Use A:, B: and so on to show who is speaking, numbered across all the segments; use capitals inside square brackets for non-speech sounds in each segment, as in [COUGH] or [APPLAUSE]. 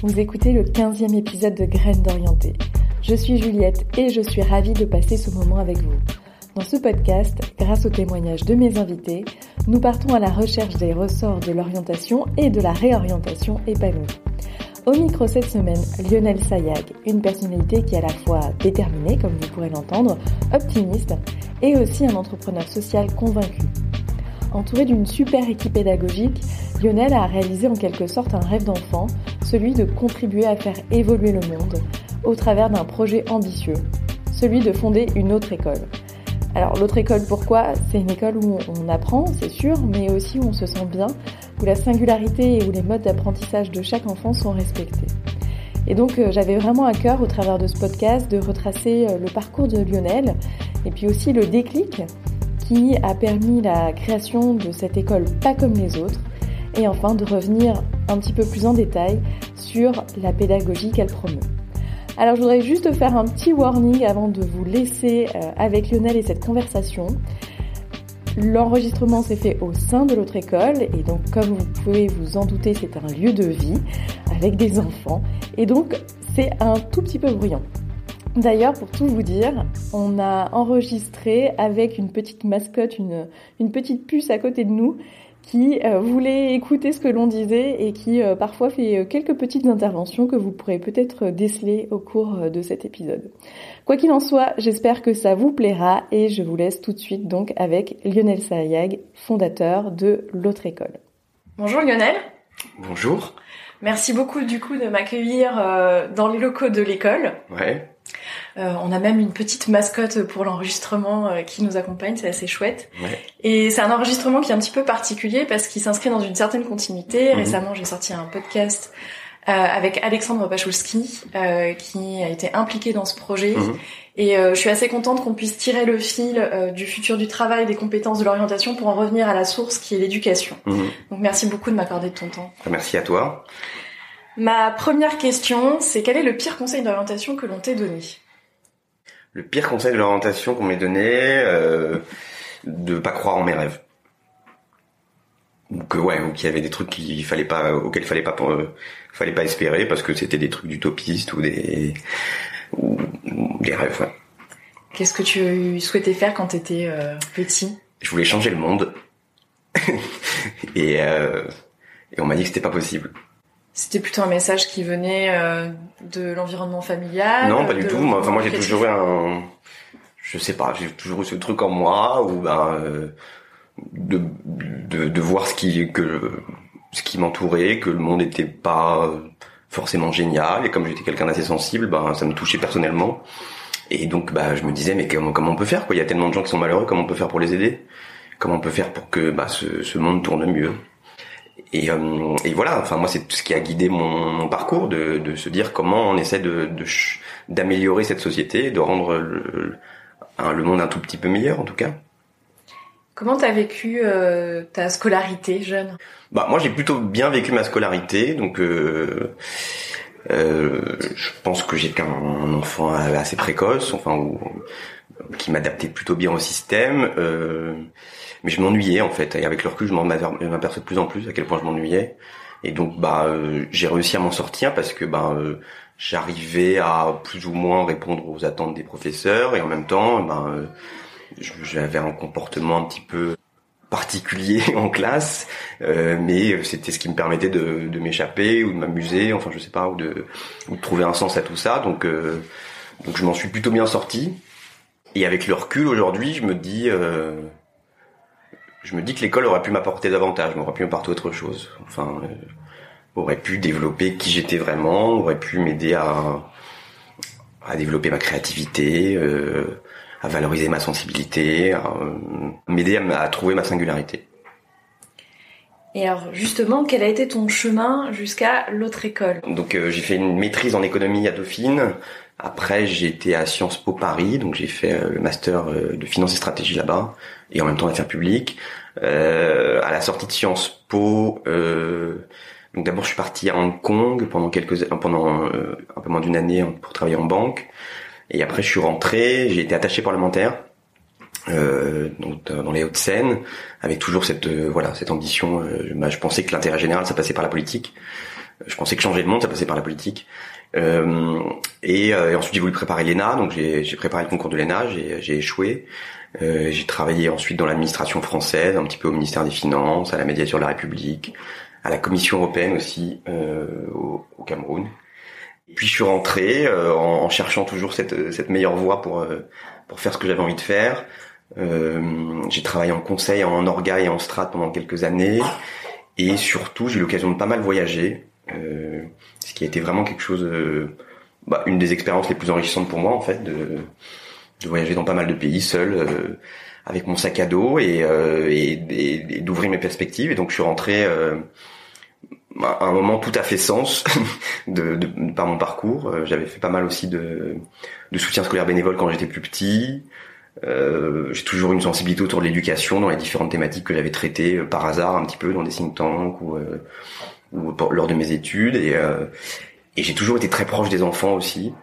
A: Vous écoutez le 15e épisode de Graines d'Orienté. Je suis Juliette et je suis ravie de passer ce moment avec vous. Dans ce podcast, grâce aux témoignages de mes invités, nous partons à la recherche des ressorts de l'orientation et de la réorientation épanouie. Au micro cette semaine, Lionel Sayag, une personnalité qui est à la fois déterminée, comme vous pourrez l'entendre, optimiste et aussi un entrepreneur social convaincu. Entouré d'une super équipe pédagogique, Lionel a réalisé en quelque sorte un rêve d'enfant, celui de contribuer à faire évoluer le monde au travers d'un projet ambitieux, celui de fonder une autre école. Alors l'autre école, pourquoi? C'est une école où on apprend, c'est sûr, mais aussi où on se sent bien, où la singularité et où les modes d'apprentissage de chaque enfant sont respectés. Et donc euh, j'avais vraiment à cœur au travers de ce podcast de retracer euh, le parcours de Lionel et puis aussi le déclic qui a permis la création de cette école pas comme les autres, et enfin de revenir un petit peu plus en détail sur la pédagogie qu'elle promeut. Alors je voudrais juste faire un petit warning avant de vous laisser euh, avec Lionel et cette conversation. L'enregistrement s'est fait au sein de l'autre école et donc comme vous pouvez vous en douter c'est un lieu de vie avec des enfants et donc c'est un tout petit peu bruyant. D'ailleurs, pour tout vous dire, on a enregistré avec une petite mascotte, une, une petite puce à côté de nous qui euh, voulait écouter ce que l'on disait et qui euh, parfois fait euh, quelques petites interventions que vous pourrez peut-être déceler au cours de cet épisode. Quoi qu'il en soit, j'espère que ça vous plaira et je vous laisse tout de suite donc avec Lionel Sayag, fondateur de l'autre école. Bonjour Lionel.
B: Bonjour.
A: Merci beaucoup du coup de m'accueillir dans les locaux de l'école.
B: Ouais.
A: Euh, on a même une petite mascotte pour l'enregistrement euh, qui nous accompagne, c'est assez chouette. Et c'est un enregistrement qui est un petit peu particulier parce qu'il s'inscrit dans une certaine continuité. Mhm. Récemment, j'ai sorti un podcast euh, avec Alexandre Pachulski qui a été impliqué dans ce projet. Mhm. Et je suis assez contente qu'on puisse tirer le fil du futur du travail, des compétences de l'orientation pour en revenir à la source qui est l'éducation. Mhm. Donc merci beaucoup de m'accorder de ton temps.
B: Merci à toi.
A: Ma première question, c'est quel est le pire conseil d'orientation que l'on t'ait donné?
B: Le pire conseil d'orientation qu'on m'ait donné, euh, de pas croire en mes rêves. Ou que ouais, ou qu'il y avait des trucs qu'il fallait pas, auxquels il fallait pas, euh, fallait pas espérer parce que c'était des trucs d'utopistes ou des, ou, des rêves. Ouais.
A: Qu'est-ce que tu souhaitais faire quand tu étais euh, petit?
B: Je voulais changer le monde. [LAUGHS] et, euh, et on m'a dit que c'était pas possible.
A: C'était plutôt un message qui venait euh, de l'environnement familial.
B: Non, pas du tout. Moi, enfin, moi, j'ai toujours eu un, je sais pas, j'ai toujours eu ce truc en moi où ben euh, de, de, de voir ce qui que ce qui m'entourait, que le monde n'était pas forcément génial et comme j'étais quelqu'un d'assez sensible, ben ça me touchait personnellement. Et donc bah je me disais mais comment comment on peut faire quoi? Il y a tellement de gens qui sont malheureux, comment on peut faire pour les aider? Comment on peut faire pour que bah ce, ce monde tourne mieux? Et, euh, et, voilà, enfin moi c'est tout ce qui a guidé mon, mon parcours, de, de, se dire comment on essaie de d'améliorer cette société, de rendre le, le, monde un tout petit peu meilleur en tout cas.
A: Comment t'as vécu euh, ta scolarité jeune?
B: Bah moi j'ai plutôt bien vécu ma scolarité, donc euh, euh, je pense que j'étais un enfant assez précoce, enfin ou, qui m'adaptait plutôt bien au système. Euh, mais je m'ennuyais en fait. Et avec le recul, je m'aperçois de plus en plus à quel point je m'ennuyais. Et donc, bah, euh, j'ai réussi à m'en sortir parce que, bah, euh, j'arrivais à plus ou moins répondre aux attentes des professeurs et en même temps, bah, j'avais un comportement un petit peu particulier [LAUGHS] en classe, mais c'était ce qui me permettait de, de m'échapper ou de m'amuser, enfin je sais pas, ou de, ou de trouver un sens à tout ça. Donc, donc je m'en suis plutôt bien sorti. Et avec le recul aujourd'hui, je me dis, je me dis que l'école aurait pu m'apporter davantage, m'aurait pu m'apporter autre chose. Enfin, euh, aurait pu développer qui j'étais vraiment, aurait pu m'aider à, à développer ma créativité, euh, à valoriser ma sensibilité, à euh, m'aider à, trouver ma singularité.
A: Et alors justement, quel a été ton chemin jusqu'à l'autre école?
B: Donc j'ai fait une maîtrise en économie à Dauphine. Après été à Sciences Po Paris, donc j'ai fait le master de finance et stratégie là-bas et en même temps affaires publiques. Euh, à la sortie de Sciences Po, euh, donc d'abord je suis parti à Hong Kong pendant quelques pendant euh, un peu moins d'une année pour travailler en banque. Et après je suis rentré, j'ai été attaché parlementaire. Euh, donc dans les Hauts-de-Seine, avec toujours cette voilà cette ambition. Bah, je pensais que l'intérêt général ça passait par la politique. Je pensais que changer le monde, ça passait par la politique. Euh, et, et, ensuite j'ai voulu préparer l'ENA, donc j'ai préparé le concours de l'ENA, j'ai échoué. Euh, j'ai travaillé ensuite dans l'administration française, un petit peu au ministère des Finances, à la médiature de la République, à la Commission européenne aussi euh, au, au, Cameroun. Et puis je suis rentré euh, en, en, cherchant toujours cette, cette meilleure voie pour pour faire ce que j'avais envie de faire. j'ai travaillé en conseil, en orga et en strat pendant quelques années, et surtout j'ai eu l'occasion de pas mal voyager, ce qui a été vraiment quelque chose, bah, une des expériences les plus enrichissantes pour moi en fait de de voyager dans pas mal de pays seul euh, avec mon sac à dos et, euh, et, et, d'ouvrir mes perspectives. Et donc je suis rentré euh, à un moment tout à fait sens [LAUGHS] de, de, par mon parcours. J'avais fait pas mal aussi de, de soutien scolaire bénévole quand j'étais plus petit. Euh, j'ai toujours une sensibilité autour de l'éducation dans les différentes thématiques que j'avais traitées par hasard un petit peu dans des think tanks ou, ou lors de mes études et, et j'ai toujours été très proche des enfants aussi.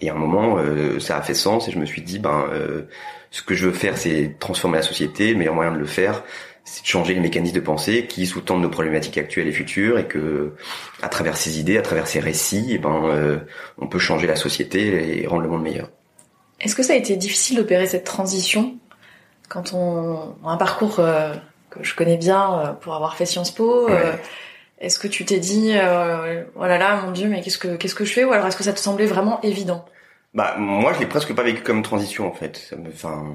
B: Et à un moment, euh, ça a fait sens et je me suis dit, ben, euh, ce que je veux faire, c'est transformer la société. Le meilleur moyen de le faire, c'est de changer les mécanismes de pensée qui sous-tendent nos problématiques actuelles et futures, et que, à travers ces idées, à travers ces récits, eh ben, euh, on peut changer la société et rendre le monde meilleur.
A: Est-ce que ça a été difficile d'opérer cette transition quand on a un parcours que je connais bien pour avoir fait Sciences Po Est-ce que tu t'es dit, euh, oh là là, mon Dieu, mais qu'est-ce que qu'est-ce que je fais? Ou alors est-ce que ça te semblait vraiment évident?
B: Bah moi je l'ai presque pas vécu comme transition en fait. Enfin.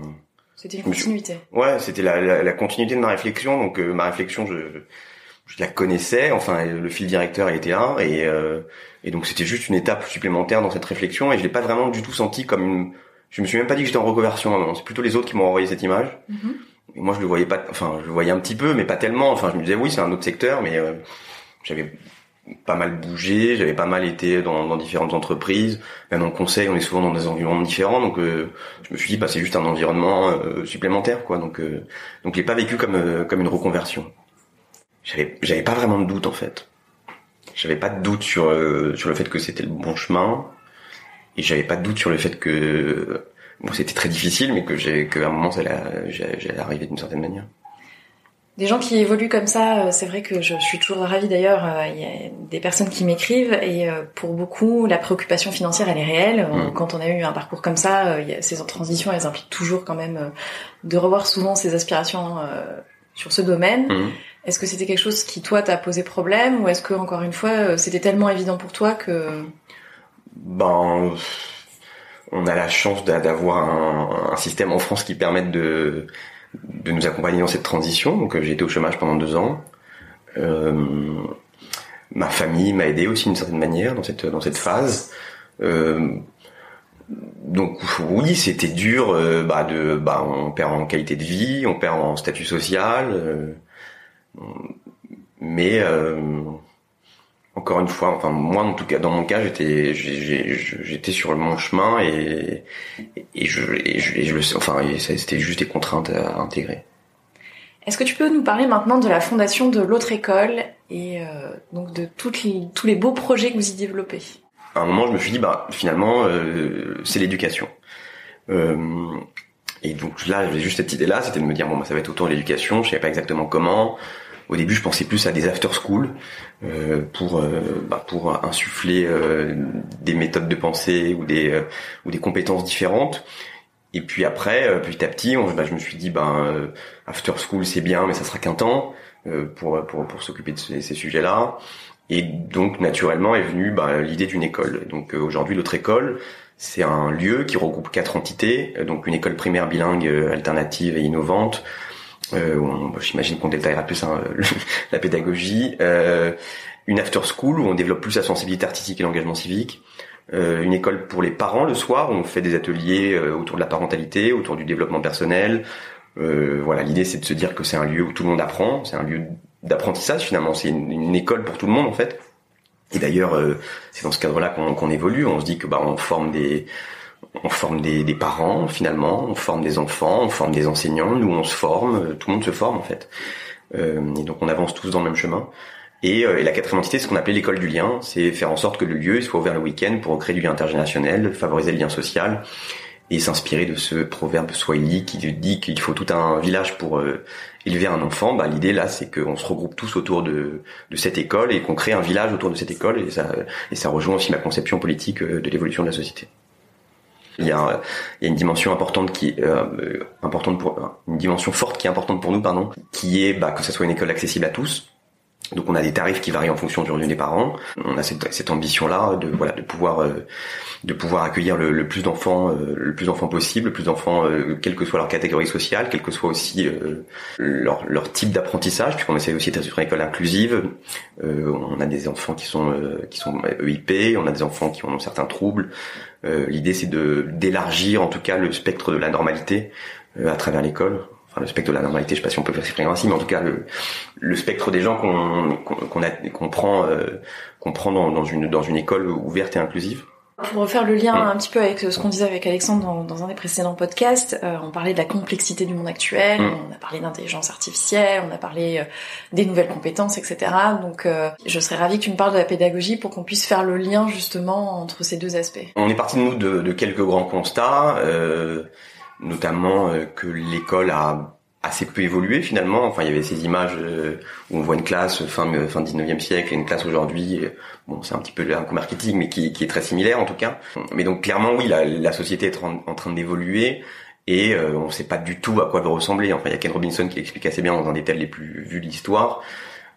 A: C'était une continuité.
B: Ouais, c'était la, la, la, continuité de ma réflexion. Donc euh, ma réflexion, je, je la connaissais. Enfin, le fil directeur était là, et euh, et donc c'était juste une étape supplémentaire dans cette réflexion. Et je l'ai pas vraiment du tout senti comme une. Je me suis même pas dit que j'étais en reconversion. C'est plutôt les autres qui m'ont envoyé cette image. Mm-hmm. Et moi je le voyais pas. Enfin, je le voyais un petit peu, mais pas tellement. Enfin, je me disais oui, c'est un autre secteur, mais euh, j'avais pas mal bougé, j'avais pas mal été dans, dans, différentes entreprises, même en conseil, on est souvent dans des environnements différents, donc euh, je me suis dit bah c'est juste un environnement euh, supplémentaire quoi, donc euh, donc je l'ai pas vécu comme euh, comme une reconversion. J'avais j'avais pas vraiment de doute en fait, j'avais pas de doute sur sur le fait que c'était le bon chemin, et j'avais pas de doute sur le fait que bon c'était très difficile, mais que j'ai qu'à un moment ça allait, j'allais arriver d'une certaine manière.
A: Des gens qui évoluent comme ça, euh, c'est vrai que je suis toujours ravie d'ailleurs. Euh, il y a des personnes qui m'écrivent et euh, pour beaucoup, la préoccupation financière, elle est réelle. Mm. Quand on a eu un parcours comme ça, ces transitions, elles impliquent toujours quand même de revoir souvent ses aspirations sur ce domaine. Mm. Est-ce que c'était quelque chose qui toi t'a posé problème ou est-ce que encore une fois, c'était tellement évident pour toi que
B: ben on a la chance d'avoir un, un, système en France qui permette de de nous accompagner dans cette transition. Donc euh, j'ai été au chômage pendant deux ans. Euh, ma famille m'a aidé aussi d'une certaine manière dans cette dans cette phase. Euh, donc oui, c'était dur. Bah, de, bah, on perd en qualité de vie, on perd en statut social, mais encore une fois, enfin moi en tout cas dans mon cas j'étais j'étais sur mon chemin et et je et je, le enfin c'était juste des contraintes à intégrer.
A: Est-ce que tu peux nous parler maintenant de la fondation de l'autre école et euh, donc de toutes tous les beaux projets que vous y développez?
B: À un moment, je me suis dit bah finalement euh, c'est l'éducation. Euh, et donc là, j'avais juste cette idée-là, c'était de me dire bon bah ça va être autour de l'éducation. Je savais pas exactement comment. Au début, je pensais plus à des after school euh, pour euh, bah, pour insuffler euh, des méthodes de pensée ou des euh, ou des compétences différentes. Et puis après, petit à petit, on, bah, je me suis dit, ben after school c'est bien, mais ça sera qu'un temps pour pour pour s'occuper de ces, ces sujets-là. Et donc naturellement est venue bah, l'idée d'une école. Donc aujourd'hui, notre école, c'est un lieu qui regroupe quatre entités, donc une école primaire bilingue alternative et innovante, euh, j'imagine qu'on détaillera plus hein, [LAUGHS] la pédagogie, euh, une after school où on développe plus la sensibilité artistique et l'engagement civique, euh, une école pour les parents le soir où on fait des ateliers euh, autour de la parentalité, autour du développement personnel. Euh, voilà, l'idée c'est de se dire que c'est un lieu où tout le monde apprend, c'est un lieu d'apprentissage finalement, c'est une, école pour tout le monde en fait. Et d'ailleurs, c'est dans ce cadre-là qu'on évolue. On se dit que bah on forme des on forme des, des, parents finalement, on forme des enfants, on forme des enseignants, nous on se forme, euh, tout le monde se forme en fait. Euh, et donc on avance tous dans le même chemin. Et, euh, et la quatrième entité, c'est ce qu'on appelait l'école du lien, c'est faire en sorte que le lieu soit ouvert le week-end pour créer du lien intergénérationnel, favoriser le lien social et s'inspirer de ce proverbe swahili qui dit qu'il faut tout un village pour euh, élever un enfant. Bah, l'idée là, c'est qu'on se regroupe tous autour de, de cette école et qu'on crée un village autour de cette école et ça, et ça rejoint aussi ma conception politique euh, de l'évolution de la société. Il y, a, il y a une dimension importante qui euh, importante pour une dimension forte qui est importante pour nous pardon qui est bah, que ce soit une école accessible à tous donc on a des tarifs qui varient en fonction du revenu des parents. On a cette, cette ambition-là de voilà de pouvoir euh, de pouvoir accueillir le, le plus d'enfants euh, le plus d'enfants possible, le plus d'enfants euh, quelle que soit leur catégorie sociale, quel que soit aussi leur, leur type d'apprentissage, puisqu'on essaie aussi d'être une école inclusive. on a des enfants qui sont qui sont EIP, on a des enfants qui ont certains troubles. L'idée c'est de d'élargir en tout cas le spectre de la normalité à travers l'école enfin le spectre de la normalité, je sais pas si on peut s'exprimer ainsi, mais en tout cas le, le spectre des gens qu'on qu'on qu'on prend euh, qu'on prend dans, dans, une dans une école ouverte et inclusive.
A: Pour refaire le lien un petit peu avec ce qu'on disait avec Alexandre dans, dans un des précédents podcasts, euh, on parlait de la complexité du monde actuel, mm. on a parlé d'intelligence artificielle, on a parlé euh, des nouvelles compétences, etc. Donc, euh, je serais ravie que tu me parles de la pédagogie pour qu'on puisse faire le lien justement entre ces deux aspects.
B: On est parti de nous de, de quelques grands constats notamment que l'école a assez peu évolué finalement. Enfin, il y avait ces images euh, où on voit une classe fin euh, fin 19e siècle et une classe aujourd'hui. Bon, c'est un petit peu un coup marketing, mais qui, qui, est très similaire en tout cas. Mais donc clairement, oui, la, la société est en, train d'évoluer et on ne sait pas du tout à quoi veut ressembler. Enfin, il y a Ken Robinson qui l'explique assez bien dans un des thèmes les plus vus de l'histoire.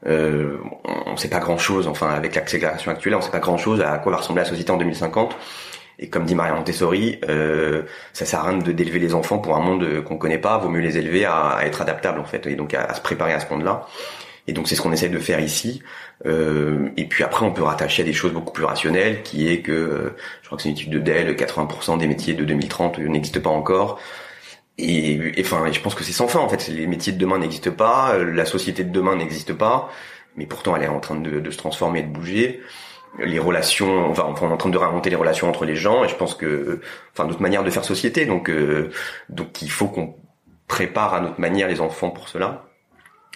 B: Euh, on ne sait pas grand chose. Enfin, avec l'accélération actuelle, on ne sait pas grand chose à quoi va ressembler la société en 2050. Et comme dit Maria Montessori, euh, ça sert à rien d'élever les enfants pour un monde qu'on connaît pas. Vaut mieux les élever à, être adaptables en fait, et donc à, se préparer à ce monde-là. Et donc c'est ce qu'on essaie de faire ici. Euh, et puis après, on peut rattacher à des choses beaucoup plus rationnelles, qui est que, euh, je crois que c'est une étude de Dell, 80% des métiers de 2030 n'existent pas encore. Et, enfin, je pense que c'est sans fin en fait. Les métiers de demain n'existent pas, la société de demain n'existe pas, mais pourtant elle est en train de se transformer et de bouger les relations, enfin, on est en train de réinventer les relations entre les gens, et je pense que, enfin, notre manière de faire société, donc, euh, donc il faut qu'on prépare à notre manière les enfants pour cela.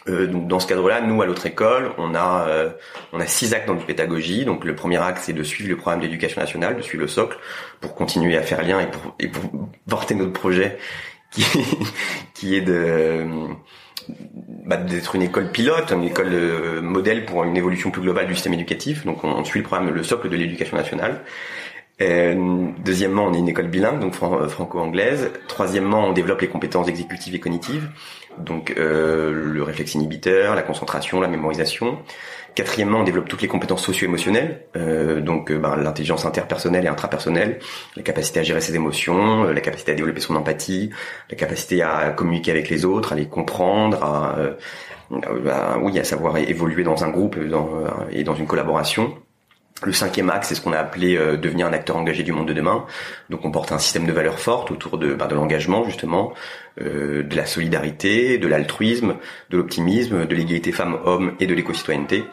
B: Euh, donc dans ce cadre-là, nous à l'autre école, on a euh, on a six actes dans notre pédagogie. Donc le premier acte, c'est de suivre le programme d'éducation nationale, de suivre le socle, pour continuer à faire lien et pour et pour porter notre projet qui [LAUGHS] qui est de bah, d'être une école pilote, une école euh, modèle pour une évolution plus globale du système éducatif. Donc on, suit le programme, le socle de l'éducation nationale. Euh, deuxièmement, on est une école bilingue, donc euh, franco-anglaise. Troisièmement, on développe les compétences exécutives et cognitives, donc euh, le réflexe inhibiteur, la concentration, la mémorisation. Quatrièmement, on développe toutes les compétences socio-émotionnelles, euh, donc euh, ben, l'intelligence interpersonnelle et intrapersonnelle, la capacité à gérer ses émotions, euh, la capacité à développer son empathie, la capacité à communiquer avec les autres, à les comprendre, à, oui, à savoir évoluer dans un groupe et dans une collaboration. Le cinquième axe, c'est ce qu'on a appelé devenir un acteur engagé du monde de demain. Donc on porte un système de valeurs fortes autour de, ben, de l'engagement justement, de la solidarité, de l'altruisme, de l'optimisme, de l'égalité femmes-hommes et de l'éco-citoyenneté.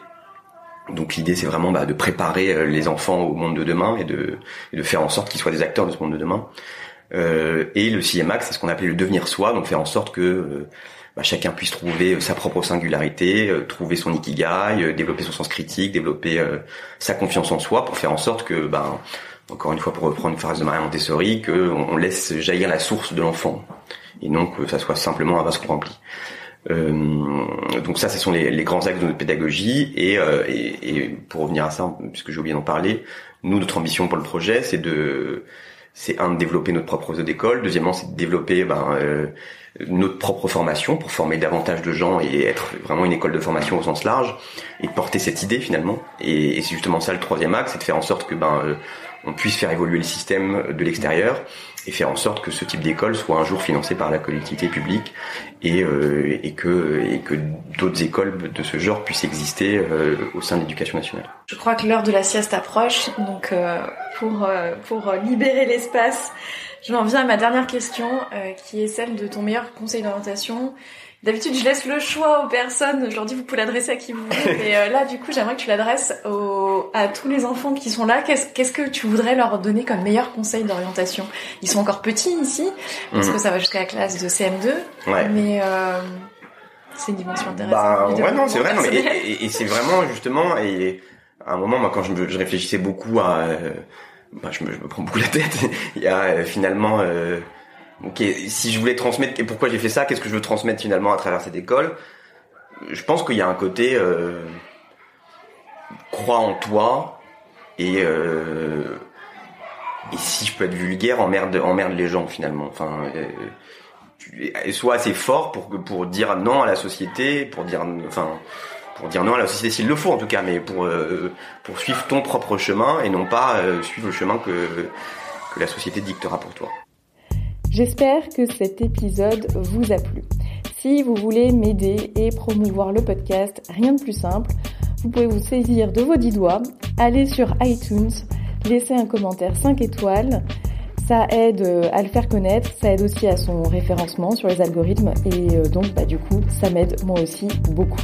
B: Donc l'idée c'est vraiment bah, de préparer euh, les enfants au monde de demain et de, faire en sorte qu'ils soient des acteurs de ce monde de demain. Euh, et le axe, c'est ce qu'on appelle le devenir soi, donc faire en sorte que euh, bah, chacun puisse trouver sa propre singularité, trouver son ikigai, développer son sens critique, développer sa confiance en soi pour faire en sorte que, bah, encore une fois pour reprendre une phrase de Maria Montessori, que on laisse jaillir la source de l'enfant et non que ça soit simplement un vase qu'on remplit. Euh, donc ça, ce sont les, les, grands axes de notre pédagogie. Et, euh, et, et, pour revenir à ça, puisque j'ai oublié d'en parler, nous, notre ambition pour le projet, c'est de, c'est un de développer notre propre réseau d'école. Deuxièmement, c'est de développer ben, euh, notre propre formation pour former davantage de gens et être vraiment une école de formation au sens large et porter cette idée finalement. Et, et c'est justement ça le troisième axe, c'est de faire en sorte que ben euh, on puisse faire évoluer le système de l'extérieur et faire en sorte que ce type d'école soit un jour financé par la collectivité publique et, euh, et que, d'autres écoles de ce genre puissent exister euh, au sein de l'éducation nationale.
A: Je crois que l'heure de la sieste approche, donc euh, pour, pour libérer l'espace, je m'en viens à ma dernière question qui est celle de ton meilleur conseil d'orientation D'habitude, je laisse le choix aux personnes. Aujourd'hui, vous pouvez l'adresser à qui vous voulez. [LAUGHS] Mais euh, là, du coup, j'aimerais que tu l'adresses à tous les enfants qui sont là. Qu'est-ce que tu voudrais leur donner comme meilleur conseil d'orientation? Ils sont encore petits ici, parce que mhm. ça va jusqu'à la classe de CM2. Ouais. Mais euh, c'est une dimension intéressante.
B: Bah, ouais, non, c'est vrai. Non, mais, et, et, c'est vraiment justement. Et à un moment, moi, quand je, je réfléchissais beaucoup à euh, bah, je, me, je me prends beaucoup la tête. [LAUGHS] Il y a euh, finalement, euh, ok, si je voulais transmettre, et pourquoi j'ai fait ça, qu'est-ce que je veux transmettre finalement à travers cette école? Je pense qu'il y a un côté euh, crois en toi et euh, et si je peux être vulgaire, emmerde emmerde les gens finalement. Enfin, euh, sois assez fort pour pour dire non à la société, pour dire enfin pour dire non à la société s'il le faut en tout cas, mais pour euh, pour suivre ton propre chemin et non pas euh, suivre le chemin que que la société dictera pour toi.
A: J'espère que cet épisode vous a plu. Si vous voulez m'aider et promouvoir le podcast, rien de plus simple, vous pouvez vous saisir de vos dix doigts, aller sur iTunes, laisser un commentaire 5 étoiles. Ça aide euh, à le faire connaître, ça aide aussi à son référencement sur les algorithmes et euh, donc bah, du coup ça m'aide moi aussi beaucoup.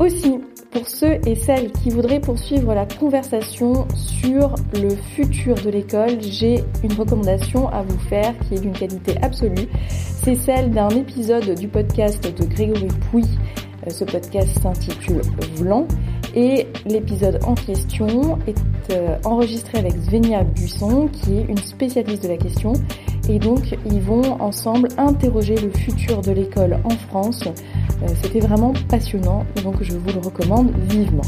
A: Aussi, pour ceux et celles qui voudraient poursuivre la conversation sur le futur de l'école, j'ai une recommandation à vous faire qui est d'une qualité absolue. C'est celle d'un épisode du podcast de Grégory Pouy. Euh, ce podcast s'intitule Vlan et l'épisode en question est euh, enregistré avec Svenia Buisson qui est une spécialiste de la question et donc ils vont ensemble interroger le futur de l'école en France. Euh, c'était vraiment passionnant donc je vous le recommande vivement.